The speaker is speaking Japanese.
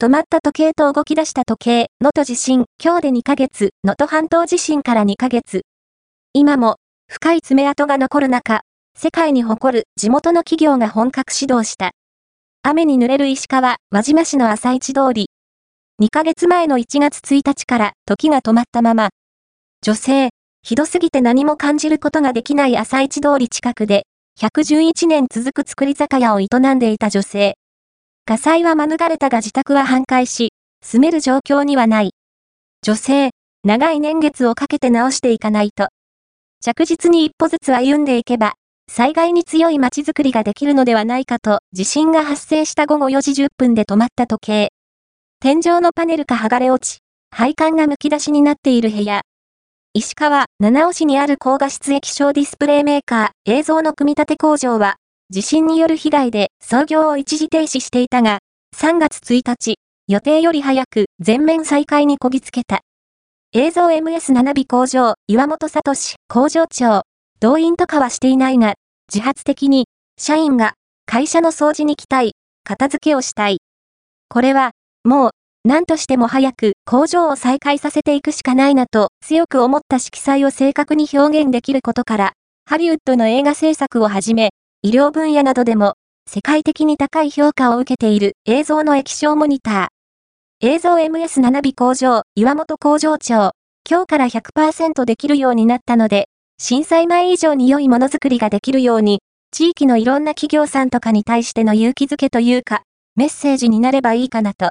止まった時計と動き出した時計、能登地震、今日で2ヶ月、能登半島地震から2ヶ月。今も、深い爪痕が残る中、世界に誇る地元の企業が本格始動した。雨に濡れる石川、輪島市の朝市通り。2ヶ月前の1月1日から時が止まったまま。女性、ひどすぎて何も感じることができない朝市通り近くで、111年続く作り酒屋を営んでいた女性。火災は免れたが自宅は半壊し、住める状況にはない。女性、長い年月をかけて直していかないと。着実に一歩ずつ歩んでいけば、災害に強い街づくりができるのではないかと、地震が発生した午後4時10分で止まった時計。天井のパネルが剥がれ落ち、配管が剥き出しになっている部屋。石川、七尾市にある高画質液晶ディスプレイメーカー、映像の組み立て工場は、地震による被害で操業を一時停止していたが、3月1日、予定より早く全面再開にこぎつけた。映像 MS7 尾工場、岩本聡工場長、動員とかはしていないが、自発的に、社員が、会社の掃除に来たい、片付けをしたい。これは、もう、何としても早く工場を再開させていくしかないなと強く思った色彩を正確に表現できることから、ハリウッドの映画制作をはじめ、医療分野などでも世界的に高い評価を受けている映像の液晶モニター。映像 MS7 尾工場、岩本工場長、今日から100%できるようになったので、震災前以上に良いものづくりができるように、地域のいろんな企業さんとかに対しての勇気づけというか、メッセージになればいいかなと